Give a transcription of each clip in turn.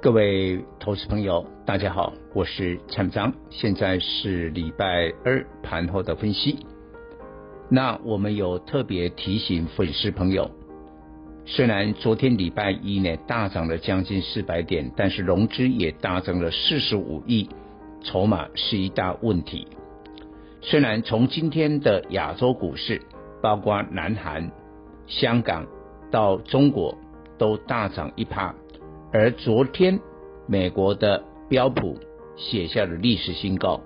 各位投资朋友，大家好，我是蔡明彰，现在是礼拜二盘后的分析。那我们有特别提醒粉丝朋友，虽然昨天礼拜一呢大涨了将近四百点，但是融资也大增了四十五亿，筹码是一大问题。虽然从今天的亚洲股市，包括南韩、香港到中国都大涨一趴。而昨天，美国的标普写下了历史新高，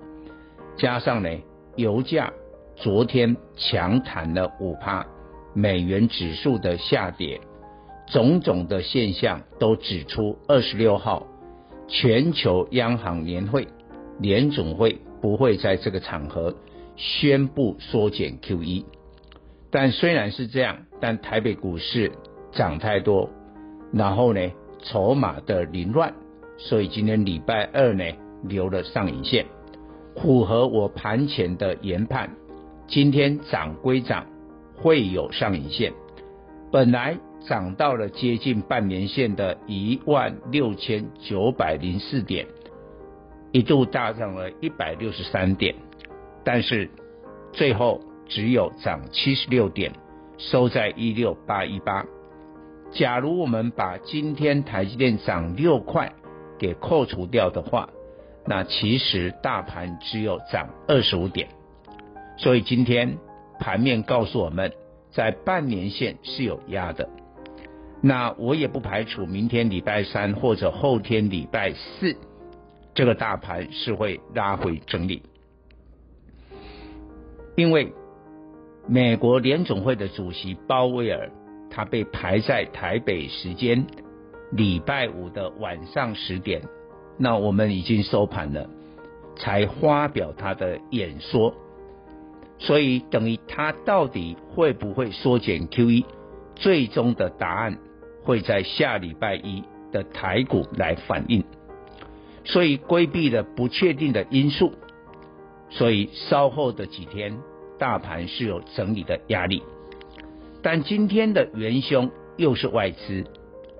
加上呢，油价昨天强弹了五趴，美元指数的下跌，种种的现象都指出，二十六号全球央行年会，联总会不会在这个场合宣布缩减 QE。但虽然是这样，但台北股市涨太多，然后呢，筹码的凌乱，所以今天礼拜二呢留了上影线，符合我盘前的研判。今天涨归涨，会有上影线。本来涨到了接近半年线的一万六千九百零四点，一度大涨了一百六十三点，但是最后只有涨七十六点，收在一六八一八。假如我们把今天台积电涨六块给扣除掉的话，那其实大盘只有涨二十五点。所以今天盘面告诉我们，在半年线是有压的。那我也不排除明天礼拜三或者后天礼拜四，这个大盘是会拉回整理。因为美国联总会的主席鲍威尔。他被排在台北时间礼拜五的晚上十点，那我们已经收盘了，才发表他的演说，所以等于他到底会不会缩减 QE，最终的答案会在下礼拜一的台股来反映，所以规避了不确定的因素，所以稍后的几天大盘是有整理的压力。但今天的元凶又是外资，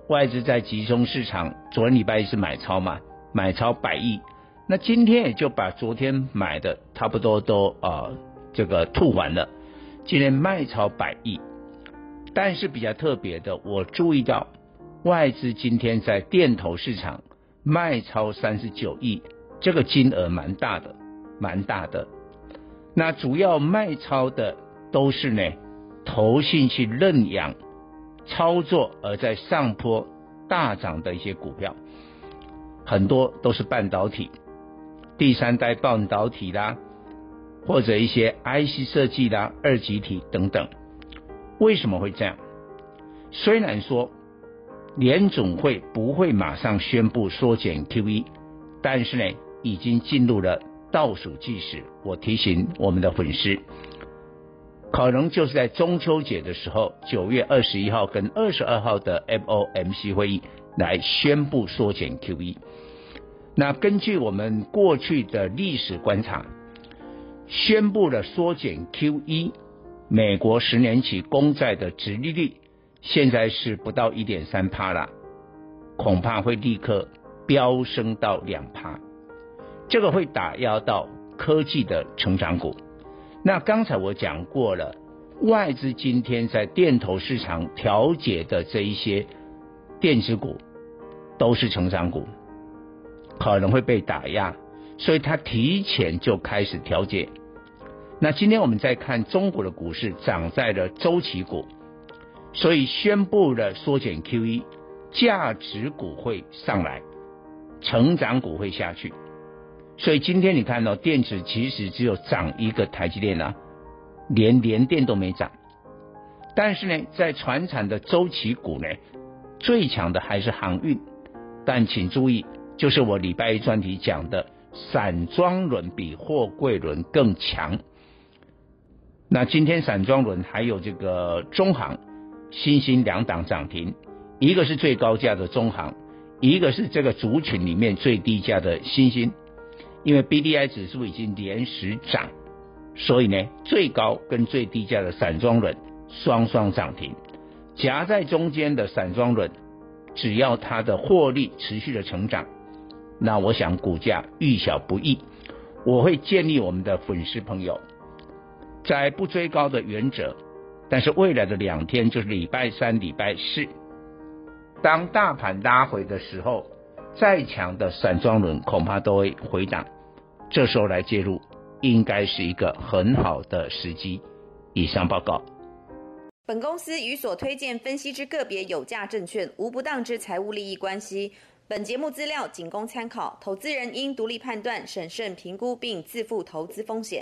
外资在集中市场，昨天礼拜一是买超嘛，买超百亿，那今天也就把昨天买的差不多都啊、呃、这个吐完了，今天卖超百亿，但是比较特别的，我注意到外资今天在电投市场卖超三十九亿，这个金额蛮大的，蛮大的，那主要卖超的都是呢。投信去认养操作而在上坡大涨的一些股票，很多都是半导体、第三代半导体啦，或者一些 IC 设计啦、二极体等等。为什么会这样？虽然说联总会不会马上宣布缩减 QE，但是呢，已经进入了倒数计时。我提醒我们的粉丝。可能就是在中秋节的时候，九月二十一号跟二十二号的 FOMC 会议来宣布缩减 QE。那根据我们过去的历史观察，宣布了缩减 QE，美国十年期公债的殖利率现在是不到一点三趴了，恐怕会立刻飙升到两趴，这个会打压到科技的成长股。那刚才我讲过了，外资今天在电投市场调节的这一些电子股都是成长股，可能会被打压，所以它提前就开始调节。那今天我们再看中国的股市涨在了周期股，所以宣布了缩减 QE，价值股会上来，成长股会下去。所以今天你看到电子其实只有涨一个台积电啊，连联电都没涨。但是呢，在传产的周期股呢，最强的还是航运。但请注意，就是我礼拜一专题讲的散装轮比货柜轮更强。那今天散装轮还有这个中航、新兴两档涨停，一个是最高价的中航，一个是这个族群里面最低价的新兴。因为 BDI 指数已经连十涨，所以呢，最高跟最低价的散装轮双双涨停，夹在中间的散装轮，只要它的获利持续的成长，那我想股价遇小不易。我会建议我们的粉丝朋友，在不追高的原则，但是未来的两天就是礼拜三、礼拜四，当大盘拉回的时候，再强的散装轮恐怕都会回档，这时候来介入，应该是一个很好的时机。以上报告。本公司与所推荐分析之个别有价证券无不当之财务利益关系。本节目资料仅供参考，投资人应独立判断、审慎评估并自负投资风险。